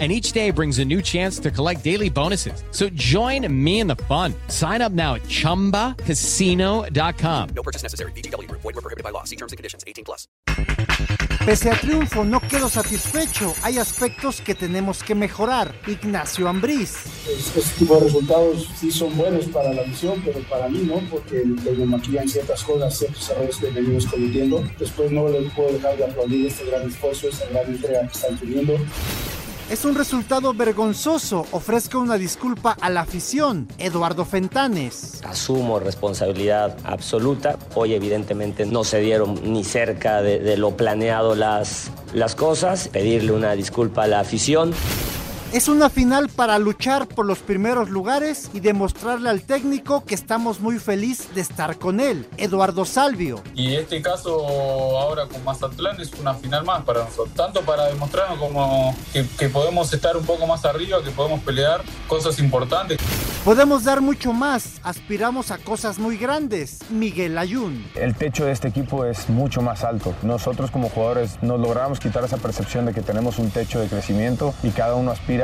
and each day brings a new chance to collect daily bonuses. So join me in the fun. Sign up now at ChumbaCasino.com. No purchase necessary. BGW. Void were prohibited by law. See terms and conditions. 18 plus. Pese a triunfo, no quedo satisfecho. Hay aspectos que tenemos que mejorar. Ignacio Ambriz. Este tipo de resultados sí son buenos para la misión, pero para mí no, porque me maquillan ciertas cosas, ciertos errores que venimos cometiendo. Después no le puedo dejar de aplaudir este gran esfuerzo, esta gran entrega que están teniendo. Es un resultado vergonzoso. Ofrezco una disculpa a la afición. Eduardo Fentanes. Asumo responsabilidad absoluta. Hoy evidentemente no se dieron ni cerca de, de lo planeado las, las cosas. Pedirle una disculpa a la afición. Es una final para luchar por los primeros lugares y demostrarle al técnico que estamos muy feliz de estar con él, Eduardo Salvio. Y este caso ahora con Mazatlán es una final más para nosotros, tanto para demostrarnos como que, que podemos estar un poco más arriba, que podemos pelear cosas importantes. Podemos dar mucho más, aspiramos a cosas muy grandes, Miguel Ayun. El techo de este equipo es mucho más alto. Nosotros como jugadores nos logramos quitar esa percepción de que tenemos un techo de crecimiento y cada uno aspira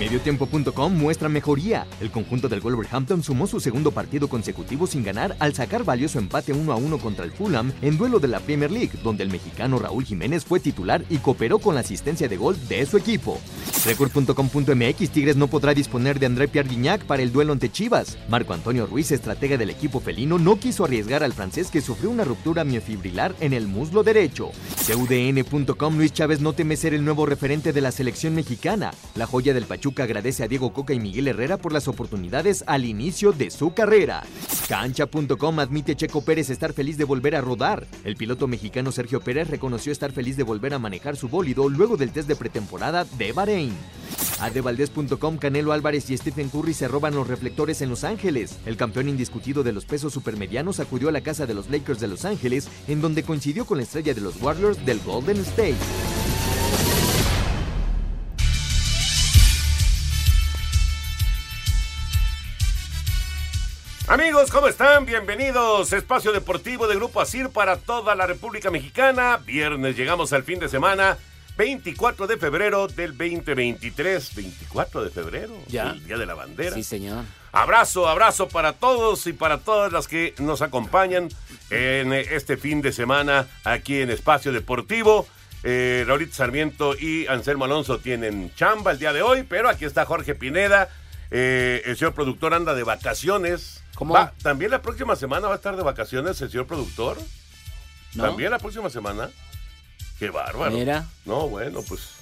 Mediotiempo.com muestra mejoría. El conjunto del Wolverhampton sumó su segundo partido consecutivo sin ganar al sacar valioso empate 1 a 1 contra el Fulham en duelo de la Premier League, donde el mexicano Raúl Jiménez fue titular y cooperó con la asistencia de gol de su equipo. Record.com.mx Tigres no podrá disponer de André Pierre Guignac para el duelo ante Chivas. Marco Antonio Ruiz, estratega del equipo felino, no quiso arriesgar al francés que sufrió una ruptura miofibrilar en el muslo derecho. CUDN.com Luis Chávez no teme ser el nuevo referente de la selección mexicana. La joya del Pachuca agradece a Diego Coca y Miguel Herrera por las oportunidades al inicio de su carrera. Cancha.com admite Checo Pérez estar feliz de volver a rodar. El piloto mexicano Sergio Pérez reconoció estar feliz de volver a manejar su bólido luego del test de pretemporada de Bahrein. Adevaldez.com Canelo Álvarez y Stephen Curry se roban los reflectores en Los Ángeles. El campeón indiscutido de los pesos supermedianos acudió a la casa de los Lakers de Los Ángeles, en donde coincidió con la estrella de los Warriors del Golden State. Amigos, ¿cómo están? Bienvenidos. Espacio Deportivo de Grupo Asir para toda la República Mexicana. Viernes llegamos al fin de semana. 24 de febrero del 2023. 24 de febrero. Ya. El Día de la Bandera. Sí, señor. Abrazo, abrazo para todos y para todas las que nos acompañan en este fin de semana aquí en Espacio Deportivo. Eh, Sarmiento y Anselmo Alonso tienen chamba el día de hoy, pero aquí está Jorge Pineda. Eh, el señor productor anda de vacaciones. ¿Cómo? Va, ¿También la próxima semana va a estar de vacaciones el señor productor? ¿No? ¿También la próxima semana? Qué bárbaro. Mira. No, bueno, pues.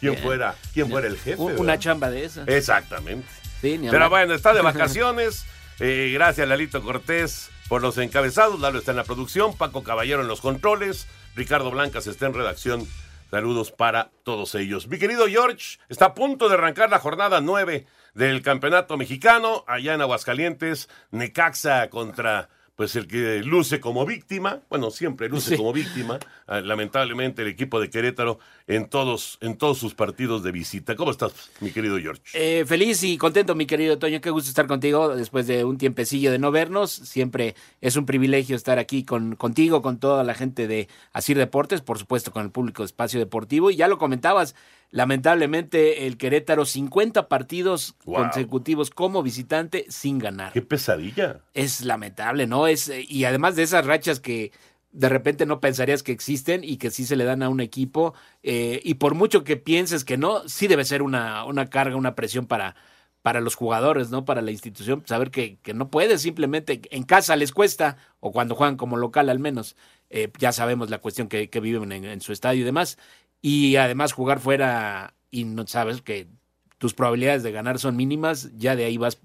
¿Quién fuera, quién fuera el jefe? Una verdad? chamba de esa. Exactamente. Sí, ni Pero bueno, está de vacaciones. Eh, gracias, Lalito Cortés, por los encabezados. Lalo está en la producción. Paco Caballero en los controles. Ricardo Blancas está en redacción. Saludos para todos ellos. Mi querido George, está a punto de arrancar la jornada 9 del Campeonato Mexicano. Allá en Aguascalientes, Necaxa contra pues el que luce como víctima, bueno, siempre luce Sí. como víctima, ah, lamentablemente el equipo de Querétaro en todos, en todos sus partidos de visita. ¿Cómo estás, mi querido George? Eh, feliz y contento, mi querido Toño. Qué gusto estar contigo después de un tiempecillo de no vernos. Siempre es un privilegio estar aquí con, contigo, con toda la gente de Asir Deportes, por supuesto con el público de Espacio Deportivo. Y ya lo comentabas, lamentablemente el Querétaro 50 partidos Wow. consecutivos como visitante sin ganar. ¡Qué pesadilla! Es lamentable, ¿no? Es, eh, y además de esas rachas que de repente no pensarías que existen y que sí se le dan a un equipo. eh, y por mucho que pienses que no, sí debe ser una, una carga, una presión para, para los jugadores, ¿no? Para la institución, saber que, que no puedes simplemente, en casa les cuesta, o cuando juegan como local al menos, eh, ya sabemos la cuestión que, que viven en, en su estadio y demás, y además jugar fuera y no sabes que tus probabilidades de ganar son mínimas, ya de ahí vas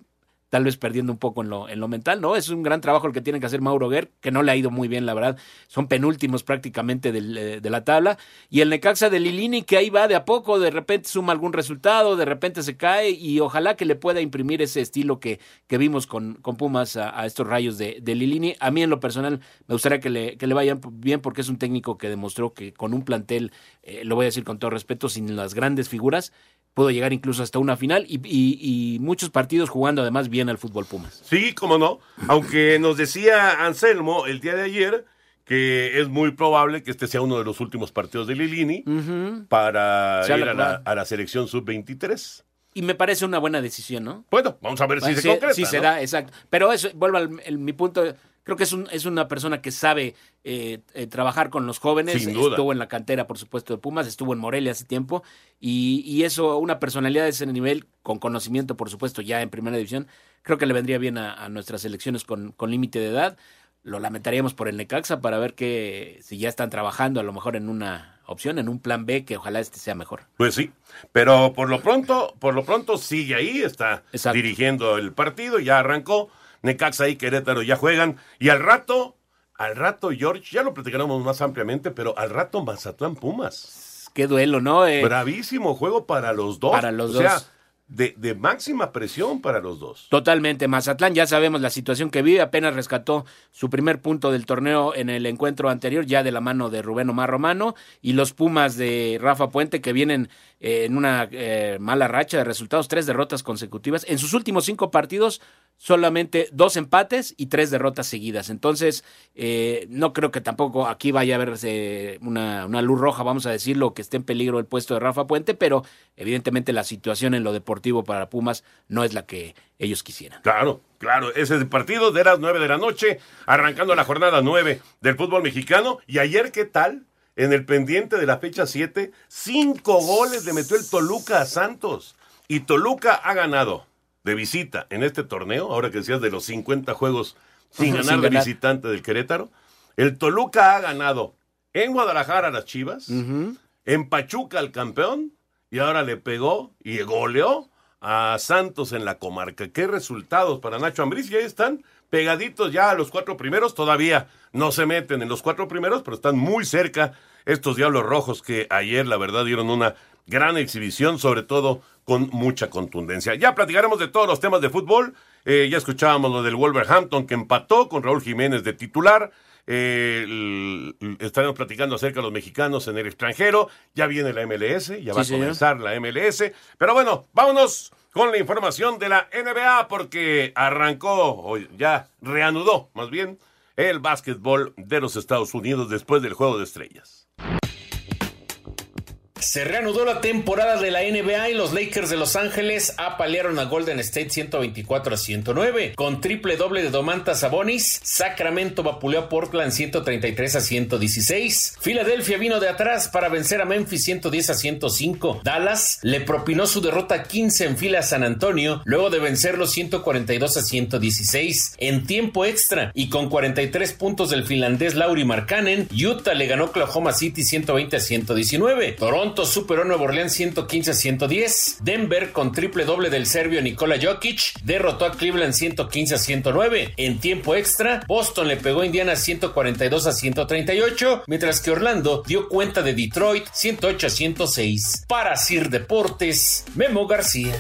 tal vez perdiendo un poco en lo, en lo mental, ¿no? Es un gran trabajo el que tiene que hacer Mauro Guer, que no le ha ido muy bien, la verdad. Son penúltimos prácticamente del, eh, de la tabla. Y el Necaxa de Lilini, que ahí va de a poco, de repente suma algún resultado, de repente se cae, y ojalá que le pueda imprimir ese estilo que, que vimos con, con Pumas a, estos rayos de, de Lilini. A mí, en lo personal, me gustaría que le, que le vayan bien, porque es un técnico que demostró que con un plantel, eh, lo voy a decir con todo respeto, sin las grandes figuras, pudo llegar incluso hasta una final y, y, y, muchos partidos jugando además bien al fútbol Pumas. Sí, cómo no. Aunque nos decía Anselmo el día de ayer que es muy probable que este sea uno de los últimos partidos de Lilini uh -huh. para ir a la, a la selección sub-23. Y me parece una buena decisión, ¿no? Bueno, vamos a ver si se concreta. Sí, ¿no? se da, exacto. Pero eso, vuelvo al el, mi punto. Creo que es, un, es una persona que sabe eh, eh, trabajar con los jóvenes. Sin duda. Estuvo en la cantera, por supuesto, de Pumas, estuvo en Morelia hace tiempo. Y, y, eso, una personalidad de ese nivel, con conocimiento, por supuesto, ya en primera división, creo que le vendría bien a, a nuestras elecciones con, con límite de edad. Lo lamentaríamos por el Necaxa para ver que si ya están trabajando a lo mejor en una opción, en un plan B, que ojalá este sea mejor. Pues sí, pero por lo pronto, por lo pronto sigue ahí, está Exacto. dirigiendo el partido, ya arrancó. Necaxa y Querétaro ya juegan. Y al rato, al rato, George, ya lo platicaremos más ampliamente, pero al rato Mazatlán Pumas. Qué duelo, ¿no? Eh, Bravísimo juego para los dos. Para los o dos. Sea, de, de, máxima presión para los dos. Totalmente. Mazatlán, ya sabemos la situación que vive, apenas rescató su primer punto del torneo en el encuentro anterior, ya de la mano de Rubén Omar Romano, y los Pumas de Rafa Puente, que vienen en una eh, mala racha de resultados, tres derrotas consecutivas. En sus últimos cinco partidos, solamente dos empates y tres derrotas seguidas. Entonces, eh, no creo que tampoco aquí vaya a haber una, una, luz roja, vamos a decirlo, que esté en peligro el puesto de Rafa Puente, pero evidentemente la situación en lo deportivo para Pumas no es la que ellos quisieran. Claro, claro, ese es el partido de las nueve de la noche, arrancando la jornada nueve del fútbol mexicano. Y ayer, ¿qué tal? En el pendiente de la fecha 7, cinco goles le metió el Toluca a Santos. Y Toluca ha ganado de visita en este torneo, ahora que decías de los 50 juegos sin ganar sin de ganar. visitante del Querétaro. El Toluca ha ganado en Guadalajara a las Chivas, uh -huh. en Pachuca al campeón, y ahora le pegó y goleó a Santos en la comarca. ¿Qué resultados para Nacho Ambriz? Y ahí están pegaditos ya a los cuatro primeros. Todavía no se meten en los cuatro primeros, pero están muy cerca estos Diablos Rojos que ayer, la verdad, dieron una gran exhibición, sobre todo con mucha contundencia. Ya platicaremos de todos los temas de fútbol. Eh, ya escuchábamos lo del Wolverhampton que empató con Raúl Jiménez de titular. Eh, estaremos platicando acerca de los mexicanos en el extranjero. Ya viene la MLS, ya Sí, va a señor. comenzar la MLS. Pero bueno, vámonos con la información de la NBA porque arrancó, o ya reanudó más bien, el básquetbol de los Estados Unidos después del Juego de Estrellas. Se reanudó la temporada de la NBA y los Lakers de Los Ángeles apalearon a Golden State 124 a 109. Con triple doble de Domantas Sabonis, Sacramento vapuleó a Portland 133 a 116. Filadelfia vino de atrás para vencer a Memphis 110 a 105. Dallas le propinó su derrota 15 en fila a San Antonio luego de vencerlo 142 a 116. En tiempo extra y con 43 puntos del finlandés Lauri Markkanen, Utah le ganó Oklahoma City 120 a 119. Toronto superó a Nueva Orleans 115 a 110. Denver con triple doble del serbio Nikola Jokic derrotó a Cleveland 115 a 109. En tiempo extra, Boston le pegó a Indiana 142 a 138, mientras que Orlando dio cuenta de Detroit 108 a 106. Para Sir Deportes, Memo García.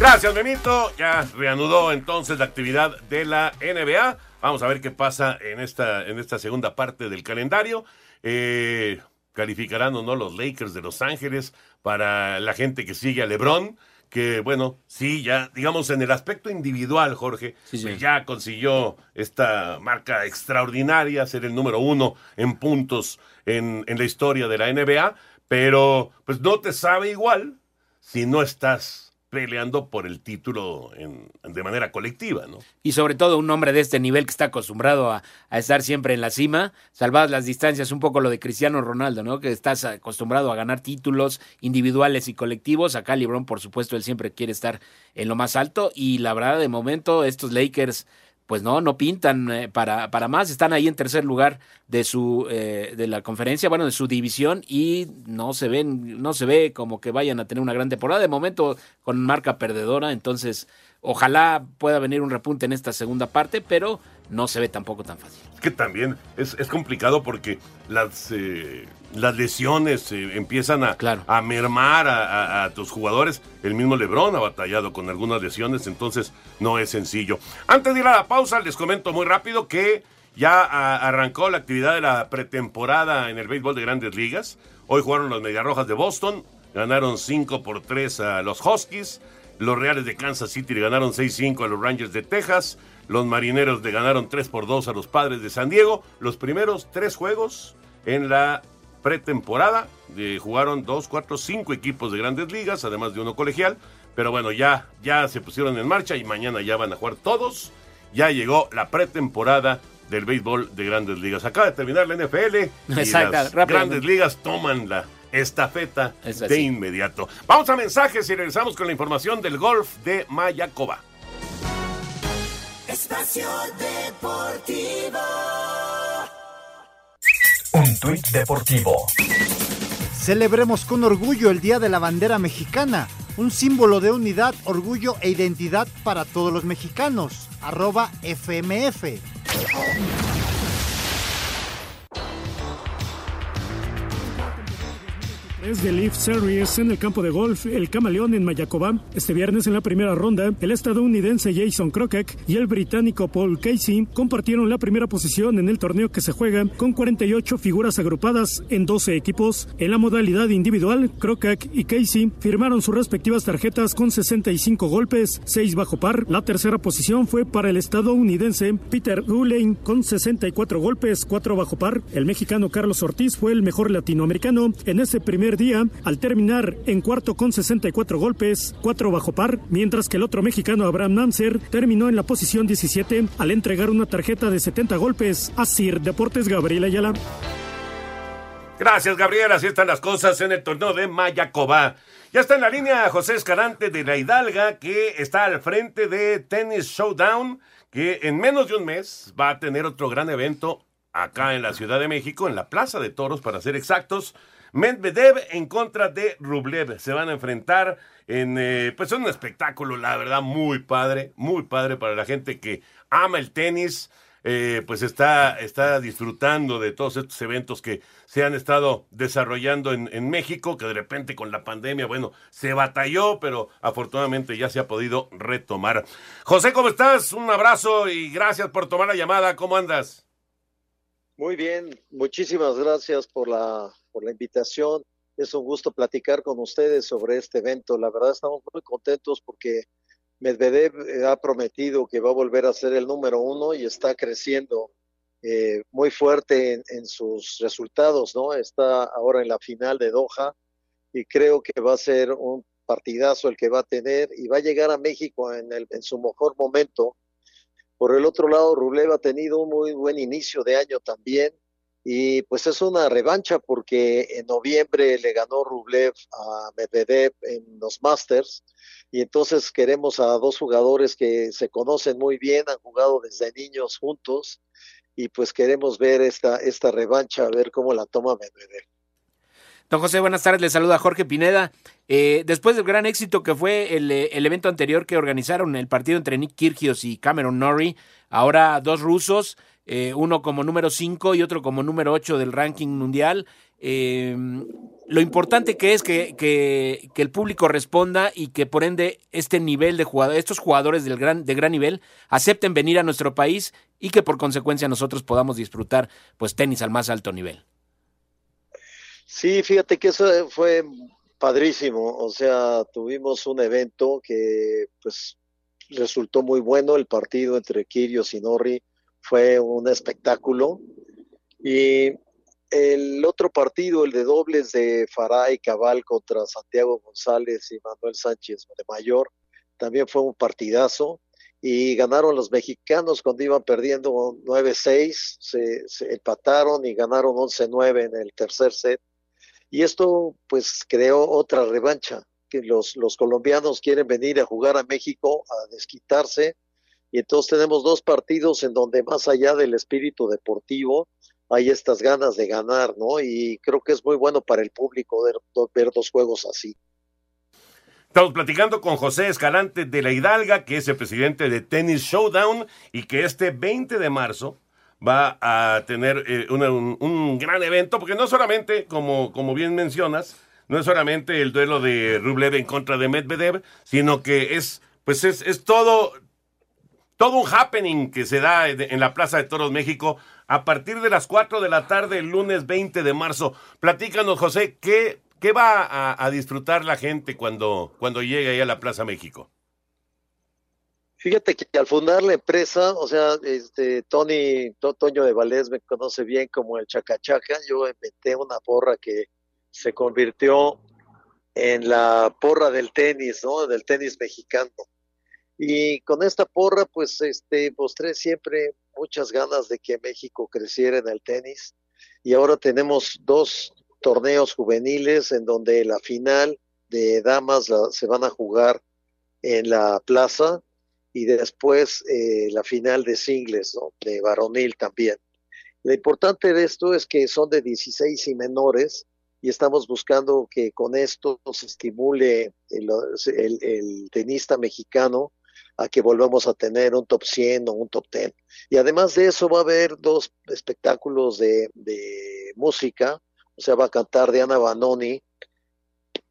Gracias, Memito. Ya reanudó entonces la actividad de la NBA. Vamos a ver qué pasa en esta, en esta segunda parte del calendario. Eh, calificarán o no los Lakers de Los Ángeles para la gente que sigue a LeBron, que bueno, sí, ya, digamos, en el aspecto individual, Jorge, Sí, sí. pues ya consiguió esta marca extraordinaria, ser el número uno en puntos en, en la historia de la NBA, pero pues no te sabe igual si no estás peleando por el título en, de manera colectiva, ¿no? Y sobre todo un hombre de este nivel que está acostumbrado a, estar siempre en la cima, salvadas las distancias, un poco lo de Cristiano Ronaldo, ¿no? Que estás acostumbrado a ganar títulos individuales y colectivos. Acá LeBron, por supuesto, él siempre quiere estar en lo más alto y la verdad, de momento, estos Lakers pues no, no pintan eh, para, para más. Están ahí en tercer lugar de su eh, de la conferencia, bueno, de su división y no se ven, no se ve como que vayan a tener una gran temporada. De momento con marca perdedora, entonces ojalá pueda venir un repunte en esta segunda parte, pero no se ve tampoco tan fácil. Es que también es, es complicado porque las eh, las lesiones eh, empiezan a, a mermar a, tus jugadores. El mismo Lebron ha batallado con algunas lesiones, entonces no es sencillo. Antes de ir a la pausa, les comento muy rápido que ya arrancó la actividad de la pretemporada en el béisbol de grandes ligas. Hoy jugaron los Mediarrojas de Boston, ganaron 5 por 3 a los Huskies. Los Reales de Kansas City le ganaron 6-5 a los Rangers de Texas. Los Marineros le ganaron 3 por 2 a los Padres de San Diego. Los primeros tres juegos en la pretemporada. Eh, jugaron dos, cuatro, cinco equipos de grandes ligas, además de uno colegial. Pero bueno, ya, ya se pusieron en marcha y mañana ya van a jugar todos. Ya llegó la pretemporada del béisbol de grandes ligas. Acaba de terminar la NFL y las grandes ligas toman la estafeta de inmediato. Vamos a mensajes y regresamos con la información del golf de Mayacoba. Espacio Deportivo. Un tuit deportivo. Celebremos con orgullo el Día de la Bandera Mexicana, un símbolo de unidad, orgullo e identidad para todos los mexicanos. Arroba FMF. De Leaf Series en el campo de golf El Camaleón en Mayacobá. Este viernes en la primera ronda, el estadounidense Jason Crockett y el británico Paul Casey compartieron la primera posición en el torneo que se juega con 48 figuras agrupadas en 12 equipos. En la modalidad individual, Crockett y Casey firmaron sus respectivas tarjetas con 65 golpes, 6 bajo par. La tercera posición fue para el estadounidense Peter Gullane con 64 golpes, 4 bajo par. El mexicano Carlos Ortiz fue el mejor latinoamericano en ese primer día al terminar en cuarto con 64 golpes, 4 bajo par, mientras que el otro mexicano Abraham Nancer terminó en la posición 17 al entregar una tarjeta de 70 golpes a Sir Deportes Gabriel Ayala. Gracias, Gabriel. Así están las cosas en el torneo de Mayacoba. Ya está en la línea José Escarante de la Hidalga, que está al frente de Tennis Showdown, que en menos de un mes va a tener otro gran evento acá en la Ciudad de México, en la Plaza de Toros, para ser exactos. Medvedev en contra de Rublev. Se van a enfrentar en, eh, pues un espectáculo, la verdad, muy padre, muy padre para la gente que ama el tenis. Eh, pues está, está disfrutando de todos estos eventos que se han estado desarrollando en, en, México, que de repente con la pandemia, bueno, se batalló, pero afortunadamente ya se ha podido retomar. José, ¿cómo estás? Un abrazo y gracias por tomar la llamada. ¿Cómo andas? Muy bien, muchísimas gracias por la por la invitación. Es un gusto platicar con ustedes sobre este evento. La verdad estamos muy contentos porque Medvedev eh, ha prometido que va a volver a ser el número uno y está creciendo eh, muy fuerte en, sus resultados, ¿no? Está ahora en la final de Doha y creo que va a ser un partidazo el que va a tener y va a llegar a México en, el, en su mejor momento. Por el otro lado, Rublev ha tenido un muy buen inicio de año también y pues es una revancha porque en noviembre le ganó Rublev a Medvedev en los Masters y entonces queremos a dos jugadores que se conocen muy bien, han jugado desde niños juntos y pues queremos ver esta, esta revancha, a ver cómo la toma Medvedev. Don José, buenas tardes. Le saluda Jorge Pineda. Eh, después del gran éxito que fue el, eh, el, evento anterior que organizaron, el partido entre Nick Kyrgios y Cameron Norrie, ahora dos rusos eh, uno como número 5 y otro como número 8 del ranking mundial. Eh, lo importante que es que, que, el público responda y que por ende este nivel de jugadores, estos jugadores del gran, de gran nivel acepten venir a nuestro país y que por consecuencia nosotros podamos disfrutar pues tenis al más alto nivel. Sí, fíjate que eso fue padrísimo, o sea, tuvimos un evento que pues resultó muy bueno, el partido entre Kirios y Norri fue un espectáculo y el otro partido, el de dobles de Faray Cabal contra Santiago González y Manuel Sánchez de Mayor, también fue un partidazo y ganaron los mexicanos cuando iban perdiendo 9-6, se, se, empataron y ganaron 11-9 en el tercer set. Y esto pues creó otra revancha, que los, los colombianos quieren venir a jugar a México a desquitarse. Y entonces tenemos dos partidos en donde más allá del espíritu deportivo, hay estas ganas de ganar, ¿no? Y creo que es muy bueno para el público ver, dos juegos así. Estamos platicando con José Escalante de la Hidalga, que es el presidente de Tennis Showdown y que este 20 de marzo va a tener eh, un, un, gran evento, porque no solamente, como, como bien mencionas, no es solamente el duelo de Rublev en contra de Medvedev, sino que es, pues es, es todo, todo un happening que se da en la Plaza de Toros México a partir de las 4 de la tarde el lunes 20 de marzo. Platícanos, José, ¿qué, qué va a, disfrutar la gente cuando, cuando llegue ahí a la Plaza México? Fíjate que al fundar la empresa, o sea, este Tony Toño de Valdés me conoce bien como el Chacachaca, yo inventé una porra que se convirtió en la porra del tenis, ¿no? Del tenis mexicano. Y con esta porra, pues, este, mostré siempre muchas ganas de que México creciera en el tenis. Y ahora tenemos dos torneos juveniles en donde la final de damas se van a jugar en la plaza y después eh, la final de singles, de varonil también. Lo importante de esto es que son de 16 y menores y estamos buscando que con esto se estimule el tenista mexicano a que volvamos a tener un top 100 o un top 10. Y además de eso va a haber dos espectáculos de, de música, o sea, va a cantar Diana Banoni,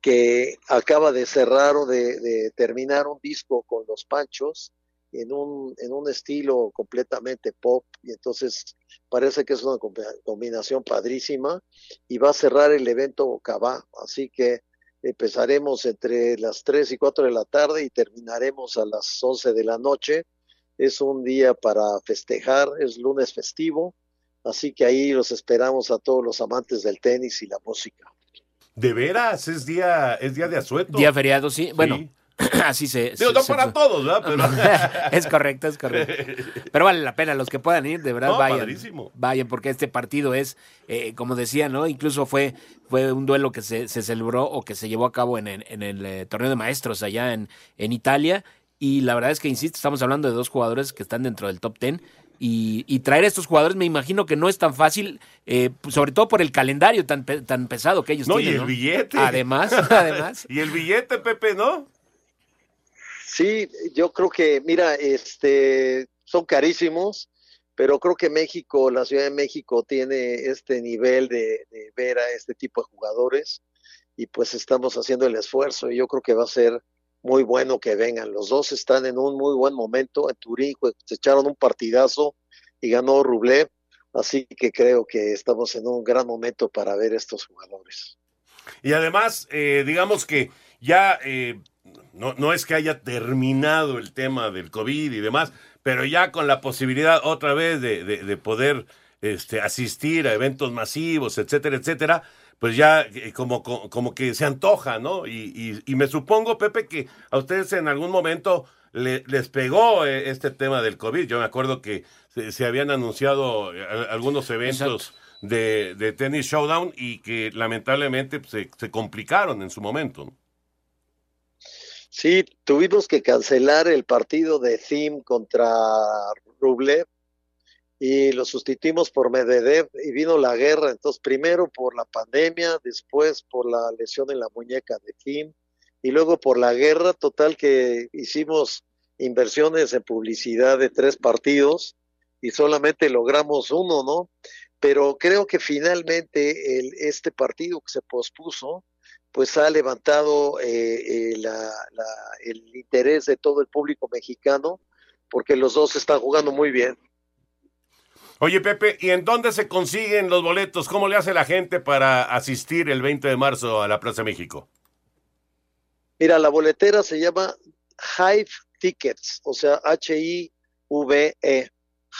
que acaba de cerrar o de, de, terminar un disco con los Panchos en un, en un estilo completamente pop, y entonces parece que es una combinación padrísima, y va a cerrar el evento Cabá, así que empezaremos entre las 3 y 4 de la tarde y terminaremos a las 11 de la noche. Es un día para festejar, es lunes festivo, así que ahí los esperamos a todos los amantes del tenis y la música. ¿De veras? ¿Es día, es día de asueto? Día feriado, sí. Bueno, sí. así se... Digo, se, no se, para todos, ¿verdad? Pero... es correcto, es correcto. Pero vale la pena, los que puedan ir, de verdad, no, vayan. Padrísimo. Vayan, porque este partido es, eh, como decía, ¿no? Incluso fue, fue un duelo que se, se celebró o que se llevó a cabo en, en, en el eh, torneo de maestros allá en, en Italia. Y la verdad es que, insisto, estamos hablando de dos jugadores que están dentro del top ten. Y, y, traer a estos jugadores me imagino que no es tan fácil, eh, sobre todo por el calendario tan, tan pesado que ellos no, tienen. Y el ¿no? billete. Además, además. y el billete, Pepe, ¿no? Sí, yo creo que, mira, este, son carísimos, pero creo que México, la Ciudad de México tiene este nivel de, ver a este tipo de jugadores y pues estamos haciendo el esfuerzo y yo creo que va a ser muy bueno que vengan. Los dos están en un muy buen momento. En Turín se echaron un partidazo y ganó Rublev, así que creo que estamos en un gran momento para ver estos jugadores. Y además, eh, digamos que ya... Eh no, no es que haya terminado el tema del COVID y demás, pero ya con la posibilidad otra vez de, de, de poder este, asistir a eventos masivos, etcétera, etcétera, pues ya eh, como, como que se antoja, ¿no? Y, y, y, me supongo, Pepe, que a ustedes en algún momento le, les pegó eh, este tema del COVID. Yo me acuerdo que se, se habían anunciado eh, algunos eventos de, de, tenis showdown y que lamentablemente pues, se, se complicaron en su momento. ¿no? Sí, tuvimos que cancelar el partido de Thiem contra Rublev y lo sustituimos por Medvedev y vino la guerra, entonces primero por la pandemia, después por la lesión en la muñeca de Thiem y luego por la guerra total que hicimos inversiones en publicidad de tres partidos y solamente logramos uno, ¿no? Pero creo que finalmente el, este partido que se pospuso, pues ha levantado eh, eh, la, la, el interés de todo el público mexicano, porque los dos están jugando muy bien. Oye, Pepe, ¿y en dónde se consiguen los boletos? ¿Cómo le hace la gente para asistir el 20 de marzo a la Plaza México? Mira, la boletera se llama Hive Tickets, o sea, H-I-V-E,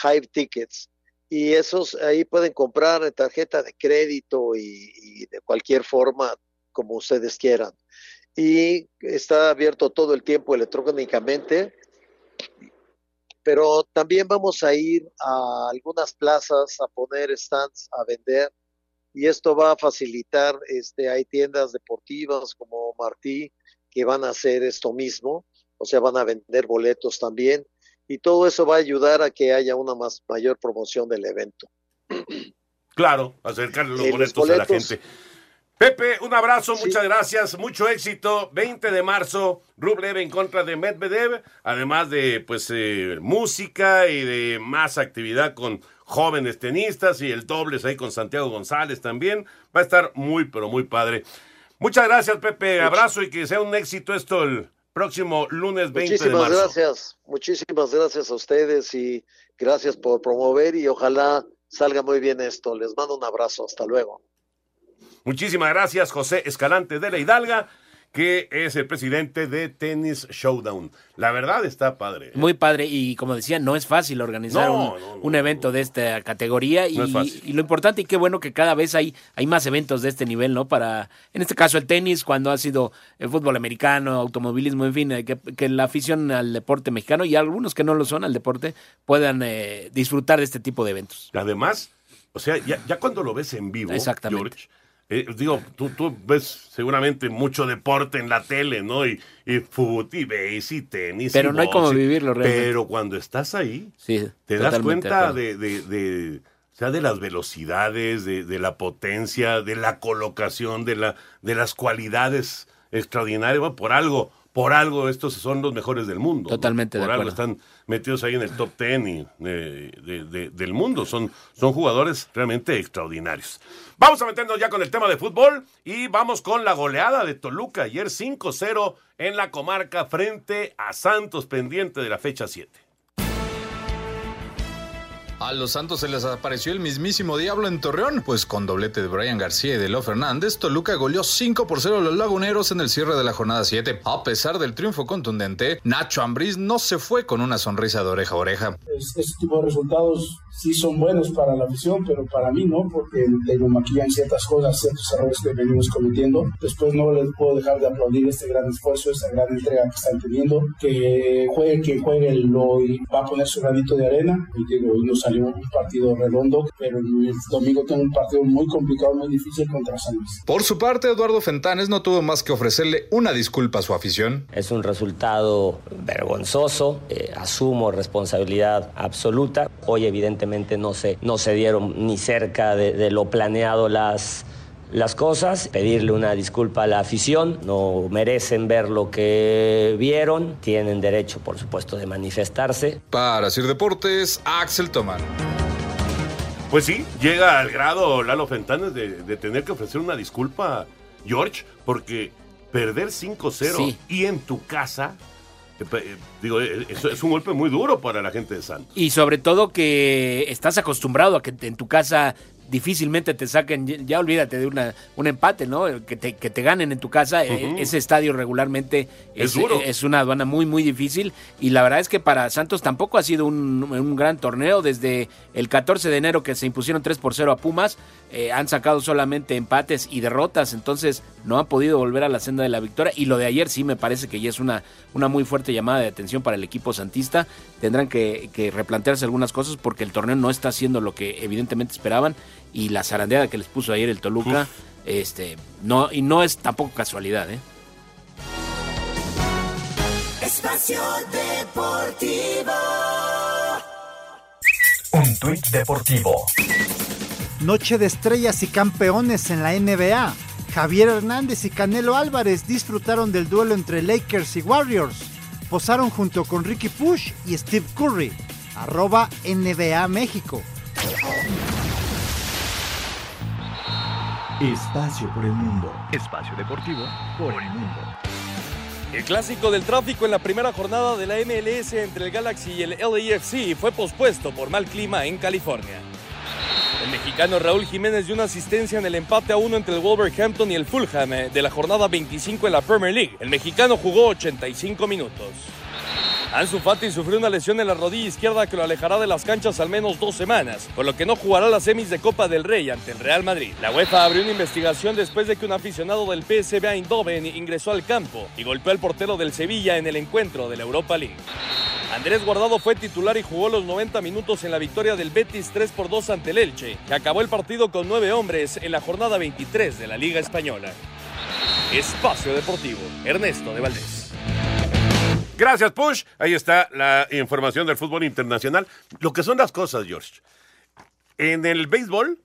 Hive Tickets. y esos ahí pueden comprar en tarjeta de crédito y, y de cualquier forma como ustedes quieran. Y está abierto todo el tiempo electrónicamente, pero también vamos a ir a algunas plazas a poner stands a vender y esto va a facilitar, este, hay tiendas deportivas como Martí que van a hacer esto mismo, o sea, van a vender boletos también y todo eso va a ayudar a que haya una más mayor promoción del evento. Claro, acercar los, Eh, los boletos, a la boletos. gente. Pepe, un abrazo, muchas gracias, mucho éxito. 20 de marzo, Rublev en contra de Medvedev, además de pues eh, música y de más actividad con jóvenes tenistas y el dobles ahí con Santiago González también. Va a estar muy, pero muy padre. Muchas gracias, Pepe. Abrazo y que sea un éxito esto el próximo lunes 20 de Muchísimas marzo. gracias, muchísimas gracias a ustedes y gracias por promover y ojalá salga muy bien esto. Les mando un abrazo, hasta luego. Muchísimas gracias, José Escalante de la Hidalga, que es el presidente de Tennis Showdown. La verdad está padre. Muy padre y como decía, no es fácil organizar No, un, un evento de esta categoría y, lo importante y qué bueno que cada vez hay, hay más eventos de este nivel, ¿no? Para, en este caso el tenis, cuando ha sido el fútbol americano, automovilismo, en fin, eh, que, que la afición al deporte mexicano y algunos que no lo son al deporte puedan eh, disfrutar de este tipo de eventos. Además, o sea, ya, ya cuando lo ves en vivo, Exactamente. George, eh, digo, tú, tú ves seguramente mucho deporte en la tele, ¿no? Y, y fútbol, y base, y tenis. Pero y no hay como vivirlo realmente. Pero cuando estás ahí, Sí, te das cuenta de, de, de- o sea, de las velocidades, de, de la potencia, de la colocación, de, la, de las cualidades extraordinarias. Bueno, por algo, por algo estos son los mejores del mundo. ¿no? Totalmente de Por algo acuerdo. están metidos ahí en el top ten y, eh, de- de- del mundo. Son, son jugadores realmente extraordinarios. Vamos a meternos ya con el tema de fútbol y vamos con la goleada de Toluca. Ayer 5-0 en la comarca frente a Santos, pendiente de la fecha 7. A los Santos se les apareció el mismísimo diablo en Torreón, pues con doblete de Brian García y de Lo Fernández, Toluca goleó 5 por 0 a los laguneros en el cierre de la jornada 7. A pesar del triunfo contundente, Nacho Ambriz no se fue con una sonrisa de oreja a oreja. Es- Este tipo de resultados sí son buenos para la afición, pero para mí no, porque tengo maquillan ciertas cosas, ciertos errores que venimos cometiendo. Después no les puedo dejar de aplaudir este gran esfuerzo, esta gran entrega que están teniendo. Que juegue quien juegue, lo va a poner su granito de arena. Y digo, hoy nos salió un partido redondo, pero el domingo tengo un partido muy complicado, muy difícil contra San Luis. Por su parte, Eduardo Fentanes no tuvo más que ofrecerle una disculpa a su afición. Es un resultado vergonzoso, eh, asumo responsabilidad absoluta. Hoy evidentemente no se, no se dieron ni cerca de, de lo planeado las, las cosas. Pedirle una disculpa a la afición, no merecen ver lo que vieron, tienen derecho por supuesto de manifestarse. Para Sir Deportes, Axel Tomán. Pues sí, llega al grado Lalo Fentanes de, de tener que ofrecer una disculpa, George, porque perder 5-0 Sí. y en tu casa, digo, eh, eso es un golpe muy duro para la gente de Santos. Y sobre todo que estás acostumbrado a que en tu casa difícilmente te saquen, ya- olvídate de una, un empate, ¿no? Que te, que te ganen en tu casa. eh. Ese estadio regularmente Es es, duro. es una aduana muy, muy difícil. Y la verdad es que para Santos tampoco ha sido un, un gran torneo. Desde el 14 de enero que se impusieron 3 por 0 a Pumas, eh, han sacado solamente empates y derrotas. Entonces no han podido volver a la senda de la victoria. Y lo de ayer sí me parece que ya es una, una muy fuerte llamada de atención para el equipo santista. Tendrán que, que replantearse algunas cosas porque el torneo no está haciendo lo que evidentemente esperaban. Y la zarandeada que les puso ayer el Toluca, este, no, y no es tampoco casualidad, ¿eh? Espacio Deportivo. Un tuit deportivo. Noche de estrellas y campeones en la NBA. Javier Hernández y Canelo Álvarez disfrutaron del duelo entre Lakers y Warriors. Posaron junto con Ricky Push y Steve Curry. Arroba NBA México. Espacio por el mundo. Espacio deportivo por el mundo. El clásico del tráfico en la primera jornada de la MLS entre el Galaxy y el LAFC fue pospuesto por mal clima en California. El mexicano Raúl Jiménez dio una asistencia en el empate a uno entre el Wolverhampton y el Fulham eh, de la jornada 25 en la Premier League. El mexicano jugó 85 minutos. Ansu Fati sufrió una lesión en la rodilla izquierda que lo alejará de las canchas al menos dos semanas, por lo que no jugará las semis de Copa del Rey ante el Real Madrid. La UEFA abrió una investigación después de que un aficionado del PSV Eindhoven ingresó al campo y golpeó al portero del Sevilla en el encuentro de la Europa League. Andrés Guardado fue titular y jugó los 90 minutos en la victoria del Betis 3 por 2 ante el Elche, que acabó el partido con nueve hombres en la jornada 23 de la Liga Española. Espacio Deportivo, Ernesto de Valdés. Gracias, Push. Ahí está la información del fútbol internacional. Lo que son las cosas, George. En el béisbol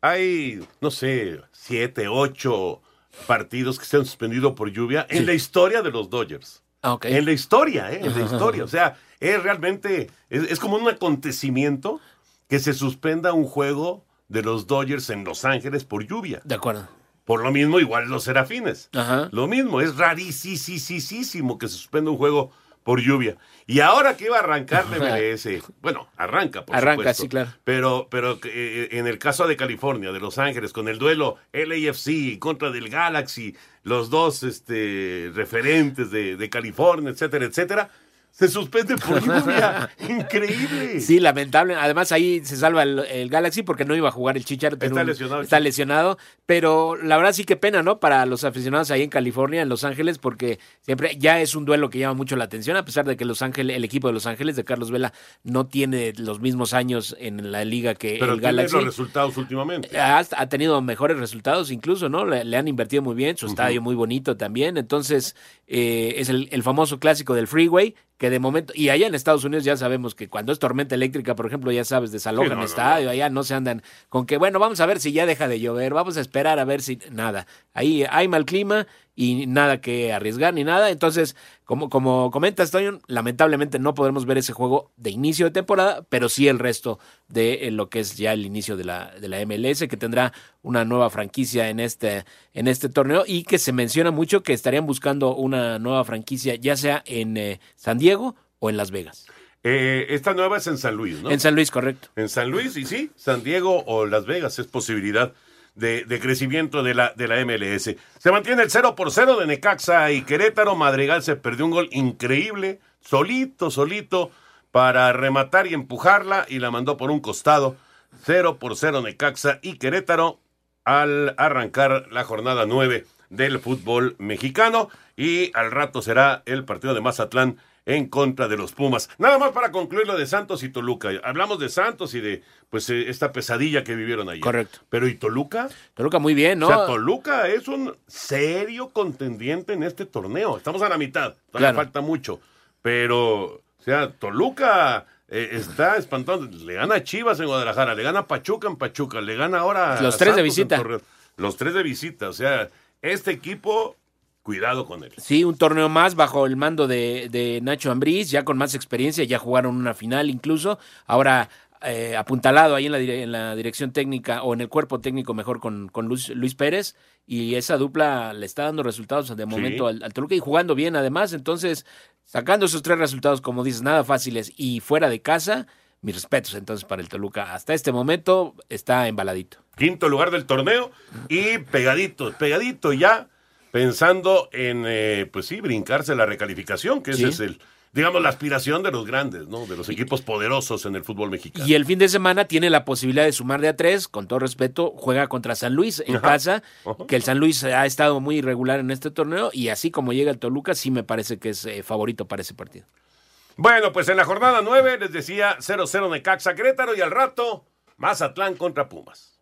hay, no sé, siete, ocho partidos que se han suspendido por lluvia en la historia de los Dodgers. En la historia, ¿eh? En la historia. O sea, es realmente, es, es como un acontecimiento que se suspenda un juego de los Dodgers en Los Ángeles por lluvia. De acuerdo. Por lo mismo, igual los serafines. Ajá. Lo mismo, es rarísimo que se suspenda un juego por lluvia. Y ahora que iba a arrancar la MLS, bueno, arranca, por Arranca, supuesto. sí, claro. Pero, pero eh, en el caso de California, de Los Ángeles, con el duelo LAFC contra del Galaxy, los dos este, referentes de, de California, etcétera, etcétera, se suspende por lluvia. Increíble. Sí, lamentable. Además, ahí se salva el, el Galaxy porque no iba a jugar el Chicharito. Está un- lesionado Está lesionado. Pero la verdad sí que pena, ¿no? Para los aficionados ahí en California, en Los Ángeles, porque siempre ya es un duelo que llama mucho la atención, a pesar de que Los Ángeles, el equipo de Los Ángeles de Carlos Vela no tiene los mismos años en la liga que Pero el tiene Galaxy. los resultados últimamente. Ha, ha tenido mejores resultados incluso, ¿no? Le, le han invertido muy bien, su estadio muy bonito también. Entonces, eh, es el, el famoso clásico del freeway, que de momento, y allá en Estados Unidos ya sabemos que cuando es tormenta eléctrica, por ejemplo, ya sabes, desalojan Sí, no, no, estadio, allá no se andan con que, bueno, vamos a ver si ya deja de llover, vamos a esperar a ver si, nada. Ahí hay mal clima y nada que arriesgar ni nada. Entonces, como, como comentas, Toño, lamentablemente no podremos ver ese juego de inicio de temporada, pero sí el resto de eh, lo que es ya el inicio de la, de la MLS, que tendrá una nueva franquicia en este, en este torneo y que se menciona mucho que estarían buscando una nueva franquicia, ya sea en eh, San Diego o en Las Vegas. Eh, esta nueva es en San Luis, ¿no? En San Luis, correcto. En San Luis, y sí, San Diego o Las Vegas es posibilidad de, crecimiento de la, de la MLS. Se mantiene el 0 por 0 de Necaxa y Querétaro. Madrigal se perdió un gol increíble, solito, solito, para rematar y empujarla y la mandó por un costado. 0 por 0 Necaxa y Querétaro al arrancar la jornada 9 del fútbol mexicano. Y al rato será el partido de Mazatlán en contra de los Pumas. Nada más para concluir lo de Santos y Toluca. Hablamos de Santos y de pues eh, esta pesadilla que vivieron ayer. Correcto. Pero ¿y Toluca? Toluca muy bien, ¿no? O sea, Toluca es un serio contendiente en este torneo. Estamos a la mitad, todavía Claro. falta mucho. Pero, o sea, Toluca eh, está espantando. Le gana a Chivas en Guadalajara, le gana a Pachuca en Pachuca, le gana ahora a Los tres de Santos visita. Los tres de visita. O sea, este equipo, cuidado con él. Sí, un torneo más bajo el mando de, de Nacho Ambriz, ya con más experiencia, ya jugaron una final incluso. Ahora eh, apuntalado ahí en la, en la dirección técnica o en el cuerpo técnico mejor con, con Luis, Luis Pérez. Y esa dupla le está dando resultados de momento al, al Toluca y jugando bien además. Entonces, sacando esos tres resultados, como dices, nada fáciles y fuera de casa, mis respetos entonces para el Toluca. Hasta este momento está embaladito. Quinto lugar del torneo y pegadito, pegadito ya, pensando en, eh, pues sí, brincarse la recalificación, que Sí. ese es el, digamos, la aspiración de los grandes, ¿no? De los equipos poderosos en el fútbol mexicano. Y el fin de semana tiene la posibilidad de sumar de a tres, con todo respeto, juega contra San Luis en Ajá. casa, que el San Luis ha estado muy irregular en este torneo y así como llega el Toluca, sí me parece que es eh, favorito para ese partido. Bueno, pues en la jornada 9 les decía 0-0 Necaxa Querétaro y al rato Mazatlán contra Pumas.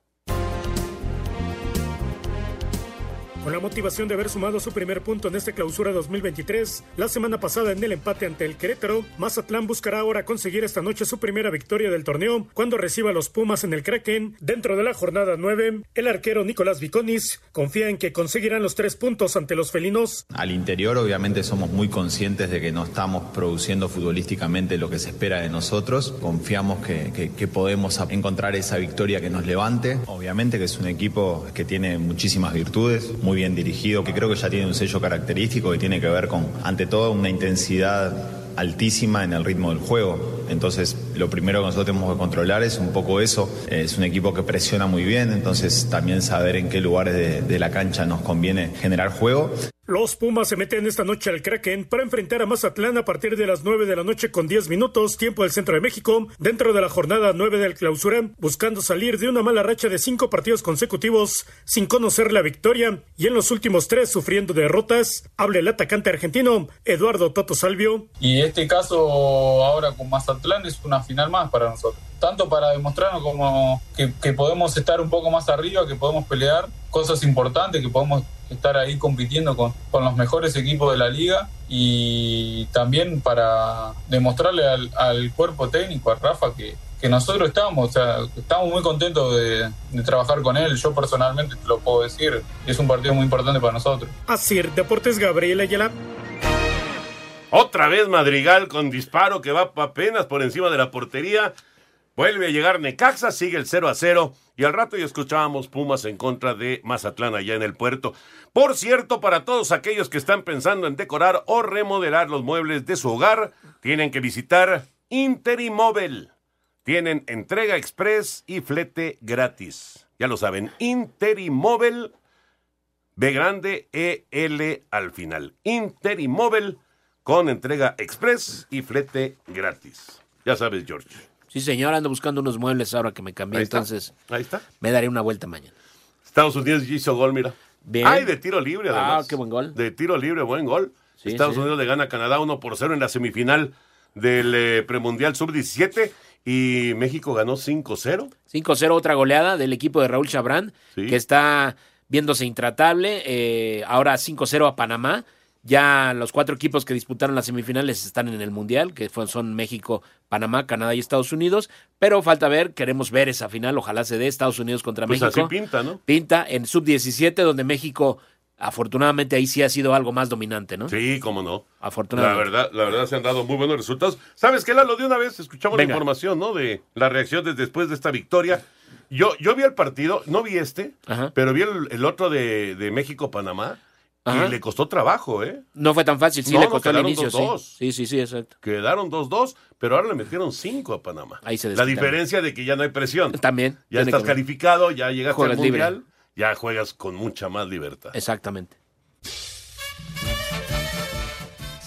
Con la motivación de haber sumado su primer punto en este clausura 2023, la semana pasada en el empate ante el Querétaro, Mazatlán buscará ahora conseguir esta noche su primera victoria del torneo cuando reciba a los Pumas en el Kraken. Dentro de la jornada 9, el arquero Nicolás Viconis confía en que conseguirán los tres puntos ante los felinos. Al interior obviamente somos muy conscientes de que no estamos produciendo futbolísticamente lo que se espera de nosotros. Confiamos que, que- podemos encontrar esa victoria que nos levante. Obviamente que es un equipo que tiene muchísimas virtudes, bien dirigido, que creo que ya tiene un sello característico que tiene que ver con, ante todo, una intensidad altísima en el ritmo del juego. Entonces, lo primero que nosotros tenemos que controlar es un poco eso. Es un equipo que presiona muy bien, entonces también saber en qué lugares de, de la cancha nos conviene generar juego. Los Pumas se meten esta noche al Kraken para enfrentar a Mazatlán a partir de las 9 de la noche con 10 minutos, tiempo del centro de México, dentro de la jornada 9 del clausura, buscando salir de una mala racha de cinco partidos consecutivos sin conocer la victoria y en los últimos tres sufriendo derrotas. Habla el atacante argentino Eduardo Toto Salvio. Y este caso ahora con Mazatlán es una final más para nosotros. Tanto para demostrarnos como que, que podemos estar un poco más arriba, que podemos pelear cosas importantes, que podemos estar ahí compitiendo con, con los mejores equipos de la liga y también para demostrarle al, al cuerpo técnico, a Rafa, que, que nosotros estamos, o sea, estamos muy contentos de, de, trabajar con él. Yo personalmente te lo puedo decir, es un partido muy importante para nosotros. Así, Deportes Gabriel Ayala. Otra vez Madrigal con disparo que va apenas por encima de la portería. Vuelve a llegar Necaxa, sigue el 0 a 0 y al rato ya escuchábamos Pumas en contra de Mazatlán allá en el puerto. Por cierto, para todos aquellos que están pensando en decorar o remodelar los muebles de su hogar, tienen que visitar Interimóvel. Tienen entrega express y flete gratis. Ya lo saben, Interimóvel, B grande, E, L al final. Interimóvel con entrega express y flete gratis. Ya sabes, George. Sí, señor, ando buscando unos muebles ahora que me cambié, Ahí está. entonces Ahí está. me daré una vuelta mañana. Estados Unidos hizo gol, mira. Bien. Ay, de tiro libre, además. Ah, qué buen gol. De tiro libre, buen gol. Sí, Estados sí. Unidos le gana a Canadá 1 por 0 en la semifinal del eh, premundial sub-17 y México ganó 5-0. 5-0, otra goleada del equipo de Raúl Chabrán, Sí. que está viéndose intratable. eh, ahora 5-0 a Panamá. Ya los cuatro equipos que disputaron las semifinales están en el Mundial, que son México, Panamá, Canadá y Estados Unidos. Pero falta ver, queremos ver esa final, ojalá se dé Estados Unidos contra Pues México. así pinta, ¿no? Pinta en sub-17, donde México, afortunadamente, ahí sí ha sido algo más dominante, ¿no? Sí, cómo no. La Afortunadamente. verdad, la verdad se han dado muy buenos resultados. ¿Sabes qué, Lalo? De una vez escuchamos Venga. la información, ¿no? De las reacciones después de esta victoria. Yo, yo vi el partido, no vi este, pero vi el, el otro de, de México-Panamá Ajá. y le costó trabajo, ¿eh? No fue tan fácil, sí No, le no, costó al quedaron inicio, sí. 2-2. Sí, sí, sí, exacto. Quedaron 2-2, pero ahora le metieron 5 a Panamá. Ahí se La diferencia de que ya no hay presión. También. Ya estás que calificado, ya llegaste Juegas al libre. Mundial, ya juegas con mucha más libertad. Exactamente.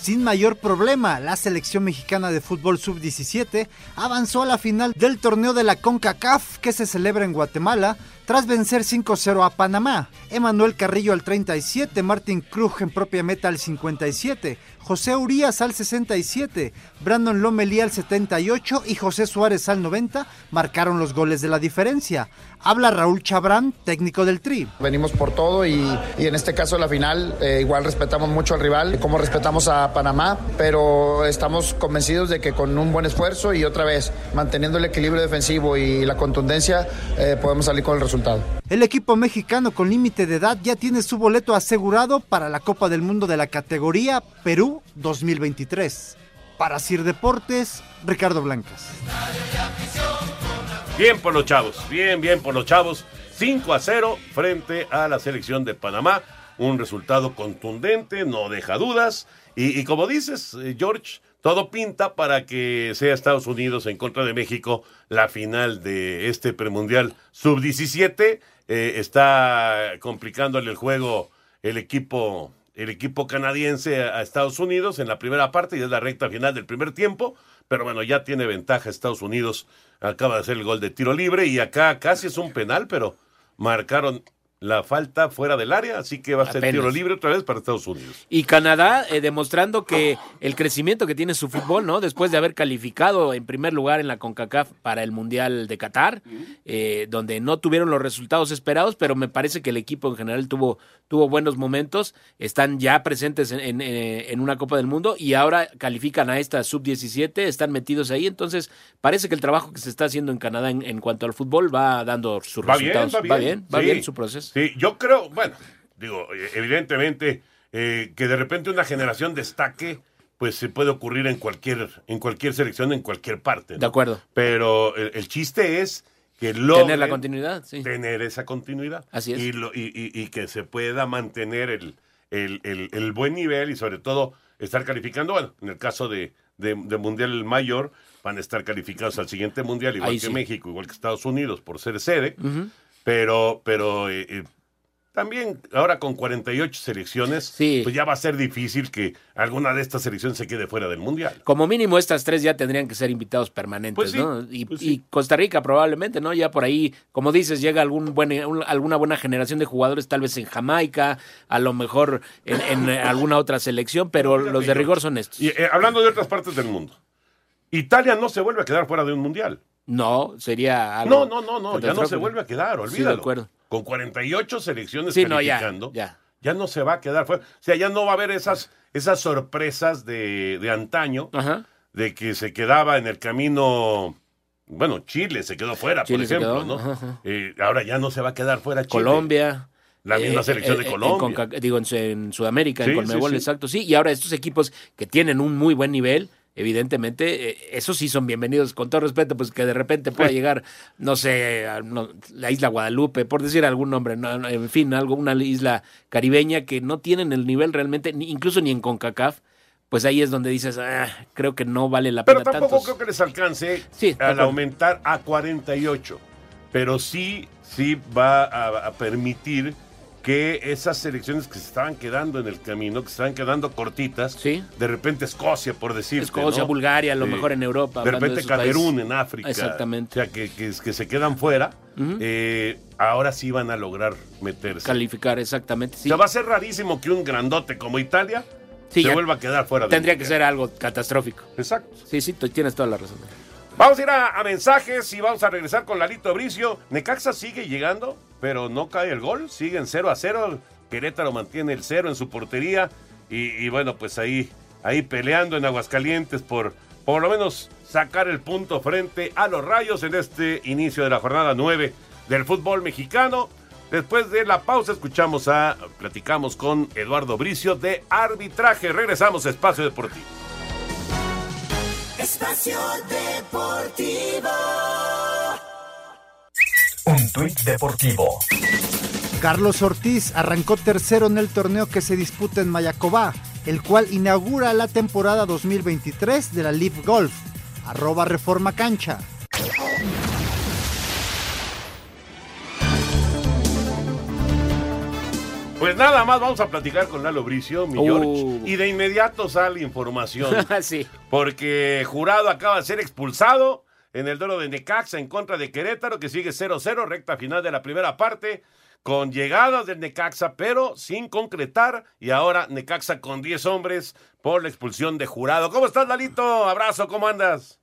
Sin mayor problema, la selección mexicana de fútbol sub-17 avanzó a la final del torneo de la CONCACAF que se celebra en Guatemala tras vencer 5-0 a Panamá. Emanuel Carrillo al 37, Martin Krug en propia meta al 57, José Urias al 67, Brandon Lomelí al 78 y José Suárez al 90 marcaron los goles de la diferencia. Habla Raúl Chabrán, técnico del Tri. Venimos por todo y, y en este caso la final eh, igual respetamos mucho al rival, como respetamos a Panamá, pero estamos convencidos de que con un buen esfuerzo y otra vez manteniendo el equilibrio defensivo y la contundencia eh, podemos salir con el resultado. El equipo mexicano con límite de edad ya tiene su boleto asegurado para la Copa del Mundo de la categoría Perú 2023. Para Sir Deportes, Ricardo Blancas. Bien por los chavos, bien, bien por los chavos. 5 a 0 frente a la selección de Panamá. Un resultado contundente, no deja dudas. Y, y como dices, eh, George, todo pinta para que sea Estados Unidos en contra de México la final de este premundial sub-17. Eh, está complicándole el juego el equipo, el equipo canadiense a Estados Unidos en la primera parte y es la recta final del primer tiempo. Pero bueno, ya tiene ventaja Estados Unidos. Acaba de hacer el gol de tiro libre y acá casi es un penal, pero marcaron la falta fuera del área, así que va a ser Apenas. tiro libre otra vez para Estados Unidos. Y Canadá eh, demostrando que el crecimiento que tiene su fútbol, ¿no? Después de haber calificado en primer lugar en la CONCACAF para el Mundial de Qatar, eh, donde no tuvieron los resultados esperados, pero me parece que el equipo en general tuvo, tuvo buenos momentos, están ya presentes en, en, eh, en una Copa del Mundo y ahora califican a esta sub-17, están metidos ahí, entonces parece que el trabajo que se está haciendo en Canadá en, en cuanto al fútbol va dando sus Va bien, resultados. va bien. va Sí. bien su proceso. Sí, yo creo, bueno, digo, eh, evidentemente eh, que de repente una generación destaque, pues se puede ocurrir en cualquier, en cualquier selección, en cualquier parte. ¿no? De acuerdo. Pero el, el chiste es que Tener la continuidad, sí. tener esa continuidad. Así es. Y, lo- y- y- y que se pueda mantener el, el- el- el buen nivel y sobre todo estar calificando. Bueno, en el caso de, de- de Mundial Mayor, van a estar calificados al siguiente Mundial, igual Ahí que sí. México, igual que Estados Unidos, por ser sede. Ujú. Pero, pero eh, eh, también ahora con 48 selecciones, pues ya va a ser difícil que alguna de estas selecciones se quede fuera del Mundial. Como mínimo estas tres ya tendrían que ser invitados permanentes, Pues sí, ¿no? Y, pues y Costa Rica probablemente, ¿no? Ya por ahí, como dices, llega algún buen, un- alguna buena generación de jugadores, tal vez en Jamaica, a lo mejor en, en alguna otra selección, pero los de rigor son estos. Y eh, hablando de otras partes del mundo, Italia no se vuelve a quedar fuera de un Mundial. No, sería No, algo no, no, no, ya no se vuelve a quedar, Sí, de olvídalo. acuerdo. Con 48 selecciones Sí, no, ya, calificando, ya. ya no se va a quedar fuera. O sea, ya no va a haber esas, esas sorpresas de, de antaño, de que se quedaba en el camino. Bueno, Chile se quedó fuera, Chile por ejemplo, ¿no? ajá, ajá. Eh, ahora ya no se va a quedar fuera Chile. Colombia. La misma eh, selección eh, de en Colombia. Conca- digo, en, en Sudamérica, Sí, en sí, Conmebol, sí. exacto, sí. Y ahora estos equipos que tienen un muy buen nivel, evidentemente, eh, esos sí son bienvenidos, con todo respeto, pues que de repente pueda llegar, no sé, a la isla Guadalupe, por decir algún nombre, no, no, en fin, algo, una isla caribeña que no tienen el nivel realmente, ni- incluso ni en CONCACAF, pues ahí es donde dices, "Ah, creo que no vale la Pero pena tampoco tantos. creo que les alcance Sí, al acuerdo. aumentar a 48. Pero sí, sí va a, a permitir que esas selecciones que se estaban quedando en el camino, que se estaban quedando cortitas, de repente Escocia, por decir. Escocia, Bulgaria, a lo mejor en Europa, De repente Camerún países. en África. Exactamente. O sea, que, que, que se quedan fuera, eh, ahora sí van a lograr meterse. Calificar, exactamente. Sí. O sea, va a ser rarísimo que un grandote como Italia Sí, se vuelva a quedar fuera. Tendría que ser algo catastrófico. Exacto. Sí, sí, tienes toda la razón. Vamos a ir a, a mensajes y vamos a regresar con Lalito Bricio. Necaxa sigue llegando, pero no cae el gol. Siguen 0 a 0. Querétaro mantiene el 0 en su portería. Y, bueno, pues ahí, ahí peleando en Aguascalientes por por lo menos sacar el punto frente a los rayos en este inicio de la jornada 9 del fútbol mexicano. Después de la pausa escuchamos a, platicamos con Eduardo Bricio de arbitraje. Regresamos a Espacio Deportivo. Espacio Deportivo. Un tuit deportivo. Carlos Ortiz arrancó tercero en el torneo que se disputa en Mayacobá, el cual inaugura la temporada 2023 de la Leaf Golf. Arroba Reforma Cancha. Pues nada más vamos a platicar con Lalo Bricio, mi Uh. George. Y de inmediato sale información. sí. Porque Jurado acaba de ser expulsado en el duelo de Necaxa en contra de Querétaro, que sigue 0-0, recta final de la primera parte, con llegadas del Necaxa, pero sin concretar. Y ahora Necaxa con 10 hombres por la expulsión de Jurado. ¿Cómo estás, Lalito? Abrazo, ¿cómo andas?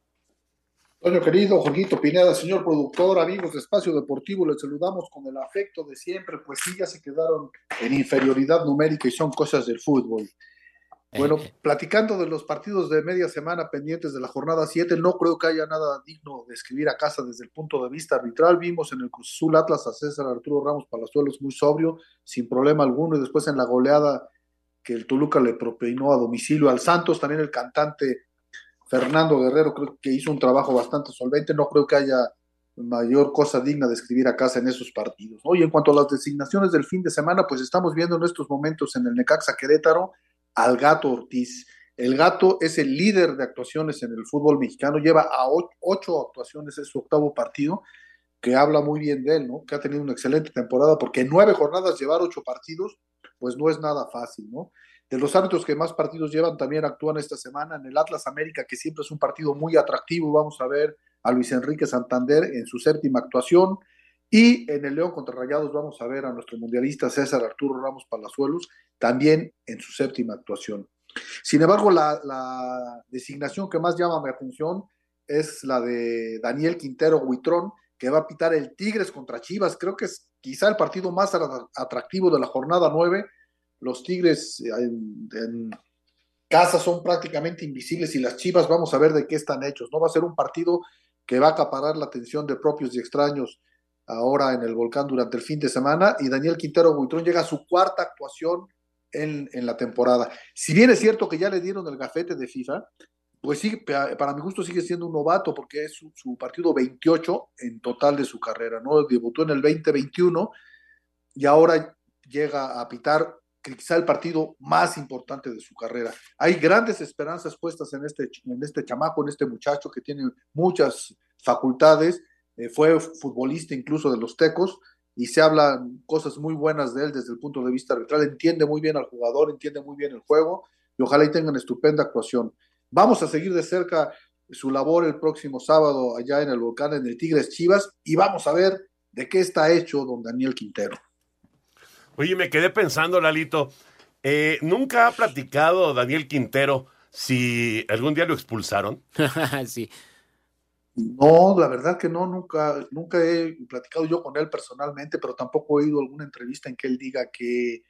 Toño querido, Jorgito Pineda, señor productor, amigos de Espacio Deportivo, les saludamos con el afecto de siempre, pues sí, ya se quedaron en inferioridad numérica y son cosas del fútbol. Bueno, platicando de los partidos de media semana pendientes de la jornada 7, no creo que haya nada digno de escribir a casa desde el punto de vista arbitral. Vimos en el Cruz Azul Atlas a César Arturo Ramos Palazuelos muy sobrio, sin problema alguno, y después en la goleada que el Toluca le propinó a domicilio al Santos, también el cantante Fernando Guerrero creo que hizo un trabajo bastante solvente, no creo que haya mayor cosa digna de escribir a casa en esos partidos. Oye, en cuanto a las designaciones del fin de semana, pues estamos viendo en estos momentos en el Necaxa Querétaro al Gato Ortiz. El Gato es el líder de actuaciones en el fútbol mexicano, lleva a ocho actuaciones, es su octavo partido, que habla muy bien de él, ¿no? Que ha tenido una excelente temporada, porque en nueve jornadas llevar ocho partidos, pues no es nada fácil, ¿no? De los árbitros que más partidos llevan también actúan esta semana en el Atlas América, que siempre es un partido muy atractivo. Vamos a ver a Luis Enrique Santander en su séptima actuación. Y en el León contra Rayados vamos a ver a nuestro mundialista César Arturo Ramos Palazuelos, también en su séptima actuación. Sin embargo, la, designación que más llama mi atención es la de Daniel Quintero Huitrón, que va a pitar el Tigres contra Chivas. Creo que es quizá el partido más atra- atractivo de la jornada 9 los Tigres en, en casa son prácticamente invisibles y las Chivas vamos a ver de qué están hechos. No va a ser un partido que va a acaparar la atención de propios y extraños ahora en el volcán durante el fin de semana y Daniel Quintero Buitrón llega a su cuarta actuación en, en la temporada. Si bien es cierto que ya le dieron el gafete de FIFA, pues sí, pa- para mi gusto sigue siendo un novato porque es su, su partido 28 en total de su carrera, ¿no? Debutó en el 2021 y ahora llega a pitar quizá el partido más importante de su carrera. Hay grandes esperanzas puestas en este, en este chamaco, en este muchacho que tiene muchas facultades, eh, fue futbolista incluso de los Tecos y se hablan cosas muy buenas de él desde el punto de vista arbitral. Entiende muy bien al jugador, entiende muy bien el juego y ojalá y tengan estupenda actuación. Vamos a seguir de cerca su labor el próximo sábado allá en el volcán, en el Tigres Chivas, y vamos a ver de qué está hecho don Daniel Quintero. Oye, me quedé pensando, Lalito, eh, ¿nunca ha platicado Daniel Quintero si algún día lo expulsaron? sí. No, la verdad que no, nunca, nunca he platicado yo con él personalmente, pero tampoco he oído alguna entrevista en que él diga que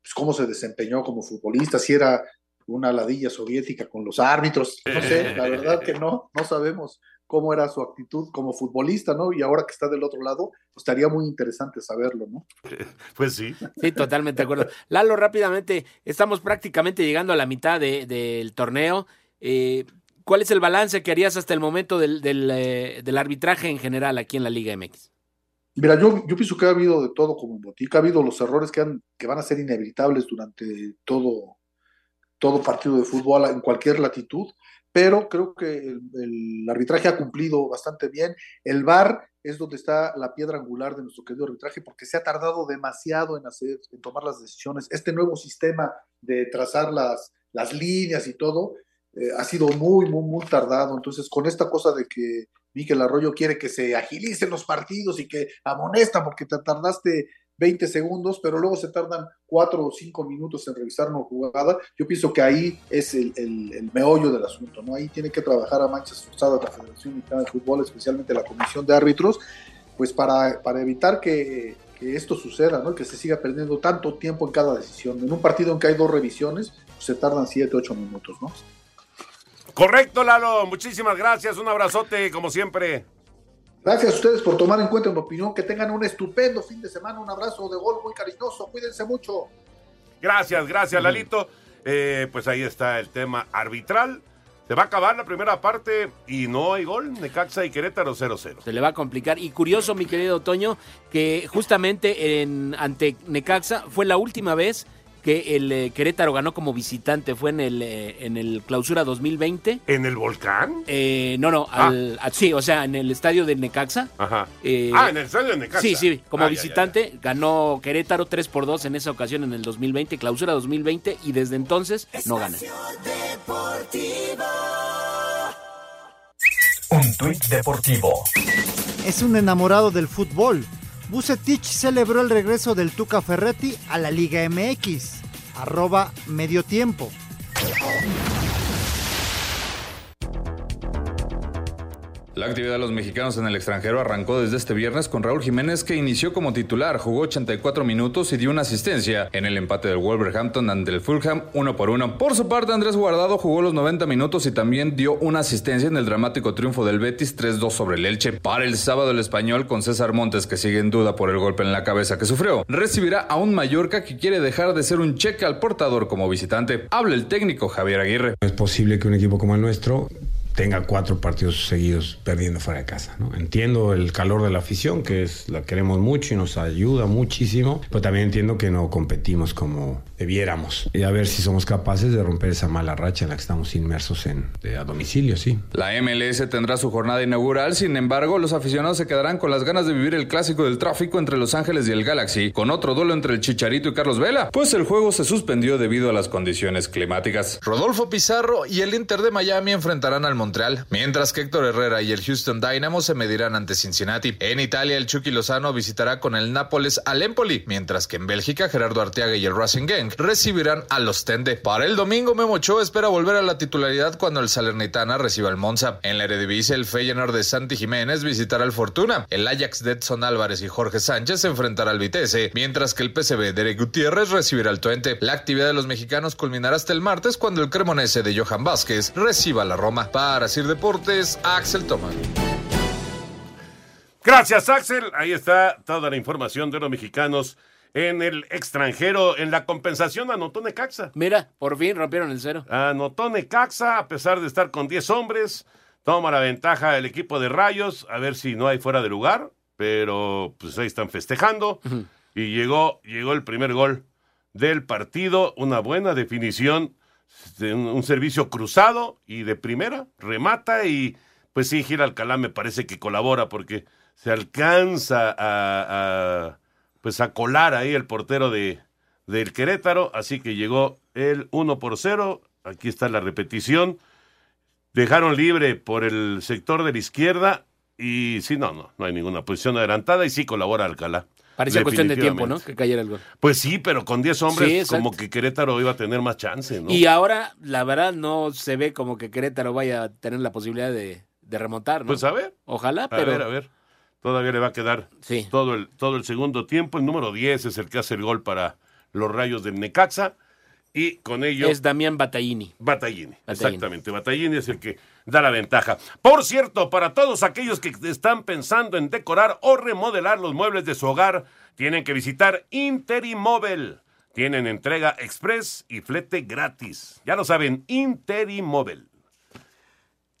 pues, cómo se desempeñó como futbolista, si era una ladilla soviética con los árbitros, no sé, la verdad que no, no sabemos cómo era su actitud como futbolista, ¿no? Y ahora que está del otro lado, pues estaría muy interesante saberlo, ¿no? Pues sí. Sí, totalmente de acuerdo. Lalo, rápidamente, estamos prácticamente llegando a la mitad del de, torneo. Eh, ¿Cuál es el balance que harías hasta el momento del, del, eh, arbitraje en general aquí en la Liga MX? Mira, yo, yo pienso que ha habido de todo como en Botica, ha habido los errores que, han, que van a ser inevitables durante todo, todo partido de fútbol en cualquier latitud, pero creo que el, el, arbitraje ha cumplido bastante bien. El VAR es donde está la piedra angular de nuestro querido arbitraje, porque se ha tardado demasiado en hacer, en tomar las decisiones. Este nuevo sistema de trazar las, las líneas y todo, eh, ha sido muy, muy, muy tardado. Entonces, con esta cosa de que Miquel Arroyo quiere que se agilicen los partidos y que amonestan porque te tardaste 20 segundos, pero luego se tardan 4 o 5 minutos en revisar una jugada, yo pienso que ahí es el, el, el meollo del asunto, ¿no? Ahí tiene que trabajar a manchas forzadas la Federación Mexicana de Fútbol, especialmente la Comisión de Árbitros, pues para, para evitar que, que esto suceda, ¿no? Que se siga perdiendo tanto tiempo en cada decisión. En un partido en que hay dos revisiones, pues se tardan 7, 8 minutos, ¿no? Correcto, Lalo. Muchísimas gracias. Un abrazote, como siempre. Gracias a ustedes por tomar en cuenta mi opinión. Que tengan un estupendo fin de semana. Un abrazo de gol muy cariñoso. Cuídense mucho. Gracias, gracias, Lalito. Eh, pues ahí está el tema arbitral. Se va a acabar la primera parte y no hay gol. Necaxa y Querétaro 0-0. Se le va a complicar. Y curioso, mi querido Toño, que justamente en, ante Necaxa fue la última vez que el eh, Querétaro ganó como visitante, fue en el, eh, en el clausura 2020. ¿En el volcán? Eh, no, no, ah. al, a, sí, o sea, en el estadio de Necaxa. Ajá. Eh, ah, en el estadio de Necaxa. Sí, sí, como ah, visitante ya, ya, ya. ganó Querétaro 3 por 2 en esa ocasión en el 2020, clausura 2020, y desde entonces no gana. Un tuit deportivo. Es un enamorado del fútbol Bucetich celebró el regreso del Tuca Ferretti a la Liga MX. Arroba medio tiempo. La actividad de los mexicanos en el extranjero arrancó desde este viernes con Raúl Jiménez que inició como titular, jugó 84 minutos y dio una asistencia en el empate del Wolverhampton ante el Fulham uno por uno. Por su parte, Andrés Guardado jugó los 90 minutos y también dio una asistencia en el dramático triunfo del Betis 3-2 sobre el Elche. Para el sábado el español con César Montes que sigue en duda por el golpe en la cabeza que sufrió, recibirá a un Mallorca que quiere dejar de ser un cheque al portador como visitante. Habla el técnico Javier Aguirre. Es posible que un equipo como el nuestro tenga cuatro partidos seguidos perdiendo fuera de casa. ¿no? Entiendo el calor de la afición, que es la queremos mucho y nos ayuda muchísimo, pero también entiendo que no competimos como debiéramos. Y a ver si somos capaces de romper esa mala racha en la que estamos inmersos en, de, a domicilio, sí. La MLS tendrá su jornada inaugural, sin embargo, los aficionados se quedarán con las ganas de vivir el clásico del tráfico entre Los Ángeles y el Galaxy, con otro duelo entre el Chicharito y Carlos Vela, pues el juego se suspendió debido a las condiciones climáticas. Rodolfo Pizarro y el Inter de Miami enfrentarán al Montreal, mientras que Héctor Herrera y el Houston Dynamo se medirán ante Cincinnati. En Italia, el Chucky Lozano visitará con el Nápoles al Empoli, mientras que en Bélgica, Gerardo Arteaga y el Racing Gang recibirán a los Tende. Para el domingo, Memo espera volver a la titularidad cuando el Salernitana reciba el Monza. En la Eredivisie, el Feyenoord de Santi Jiménez visitará el Fortuna. El Ajax de Edson Álvarez y Jorge Sánchez se enfrentará al Vitesse, mientras que el PSV de Eric Gutiérrez recibirá al Twente. La actividad de los mexicanos culminará hasta el martes cuando el Cremonese de Johan Vázquez reciba la Roma. Para Sir Deportes, Axel Toman. Gracias, Axel. Ahí está toda la información de los mexicanos en el extranjero. En la compensación anotó Necaxa. Mira, por fin rompieron el cero. Anotó Necaxa, a pesar de estar con 10 hombres. Toma la ventaja el equipo de Rayos, a ver si no hay fuera de lugar. Pero pues ahí están festejando. Uh -huh. Y llegó, llegó el primer gol del partido. Una buena definición. Un, servicio cruzado y de primera. Remata y pues sí, Gira Alcalá me parece que colabora porque se alcanza a, a pues a colar ahí el portero de, del Querétaro, así que llegó el 1 por 0, aquí está la repetición, dejaron libre por el sector de la izquierda y sí, no, no, no hay ninguna posición adelantada y sí colabora Alcalá. Parecía cuestión de tiempo, ¿no? Que cayera el gol. Pues sí, pero con 10 hombres Sí, como que Querétaro iba a tener más chance, ¿no? Y ahora, la verdad, no se ve como que Querétaro vaya a tener la posibilidad de, de remontar, ¿no? Pues a ver. Ojalá, A pero. ver, a ver. Todavía le va a quedar todo, el, todo el segundo tiempo. El número 10 es el que hace el gol para los rayos del Necaxa. Y con ello. Es Damián Battaglini. Battaglini, Battaglini. exactamente. Battaglini es el que da la ventaja. Por cierto, para todos aquellos que están pensando en decorar o remodelar los muebles de su hogar, tienen que visitar Interimóvel. Tienen entrega express y flete gratis. Ya lo saben, Interimóvel.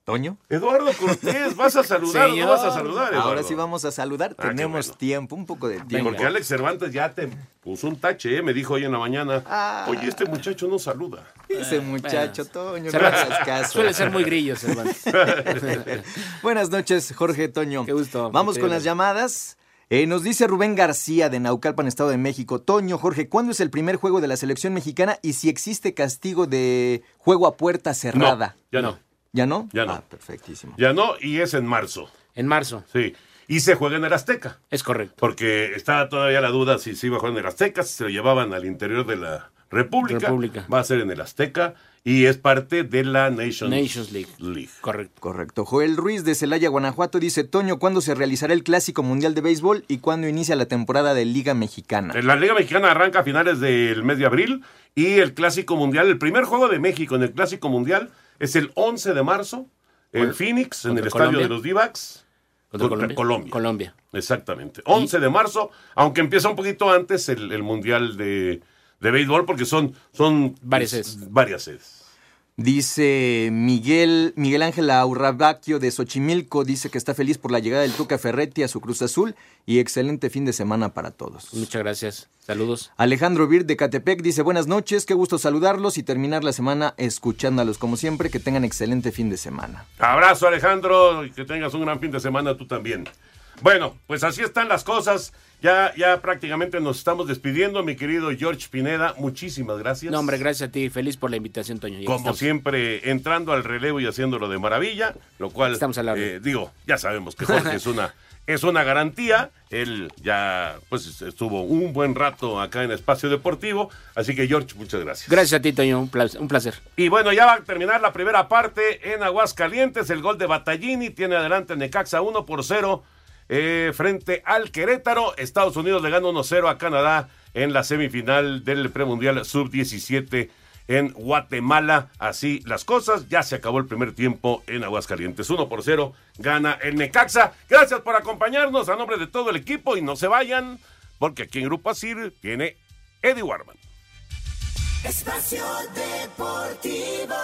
¿Toño? Eduardo Cortés, vas a saludar, no vas a saludar, Eduardo. Ahora sí vamos a saludar. Ah, Tenemos bueno. tiempo, un poco de tiempo. Porque Alex Cervantes ya te puso un tache, ¿eh? me dijo hoy en la mañana. Ah. Oye, este muchacho no saluda. Ese muchacho, Toño, no Cervantes, hagas caso. Suele ser muy grillo, Cervantes. Buenas noches, Jorge Toño. Qué gusto. Vamos con las llamadas. Eh, nos dice Rubén García de Naucalpan, Estado de México. Toño, Jorge, ¿cuándo es el primer juego de la selección mexicana y si existe castigo de juego a puerta cerrada? ya no. ¿Ya no? Ya no. Ah, perfectísimo. Ya no, y es en marzo. En marzo. Sí. Y se juega en el Azteca. Es correcto. Porque estaba todavía la duda si se iba a jugar en el Azteca, si se lo llevaban al interior de la República. República. Va a ser en el Azteca y es parte de la Nations, Nations League. League. Correcto. Correcto. Joel Ruiz de Celaya, Guanajuato dice, Toño, ¿cuándo se realizará el Clásico Mundial de Béisbol y cuándo inicia la temporada de Liga Mexicana? La Liga Mexicana arranca a finales del mes de abril y el Clásico Mundial, el primer juego de México en el Clásico Mundial es el 11 de marzo en Phoenix, en el estadio de los Divacs. Contra Colombia. Colombia. Colombia. Exactamente. 11 de marzo, aunque empieza un poquito antes el, el Mundial de, de Béisbol porque son, son Varias sedes. varias sedes. Dice Miguel, Miguel Ángel Aurrabaquio de Xochimilco, dice que está feliz por la llegada del Tuca Ferretti a su Cruz Azul y excelente fin de semana para todos. Muchas gracias. Saludos. Alejandro Vir de Catepec dice buenas noches, qué gusto saludarlos y terminar la semana escuchándolos como siempre, que tengan excelente fin de semana. Abrazo Alejandro y que tengas un gran fin de semana tú también. Bueno, pues así están las cosas. Ya, ya prácticamente nos estamos despidiendo, mi querido George Pineda. Muchísimas gracias. No, hombre, gracias a ti. Feliz por la invitación, Toño. Como estamos. siempre, entrando al relevo y haciéndolo de maravilla, lo cual, Estamos eh, digo, ya sabemos que Jorge es una, es una garantía. Él ya, pues, estuvo un buen rato acá en Espacio Deportivo. Así que, George, muchas gracias. Gracias a ti, Toño. Un placer. Un placer. Y bueno, ya va a terminar la primera parte en Aguascalientes. El gol de Battaglini tiene adelante Necaxa 1 por 0 eh, frente al Querétaro. Estados Unidos le gana 1-0 a Canadá en la semifinal del premundial sub-17 en Guatemala. Así las cosas. Ya se acabó el primer tiempo en Aguascalientes. 1 por 0 gana el Necaxa. Gracias por acompañarnos a nombre de todo el equipo y no se vayan porque aquí en Grupo Asir tiene Eddie Warman. Espacio Deportivo.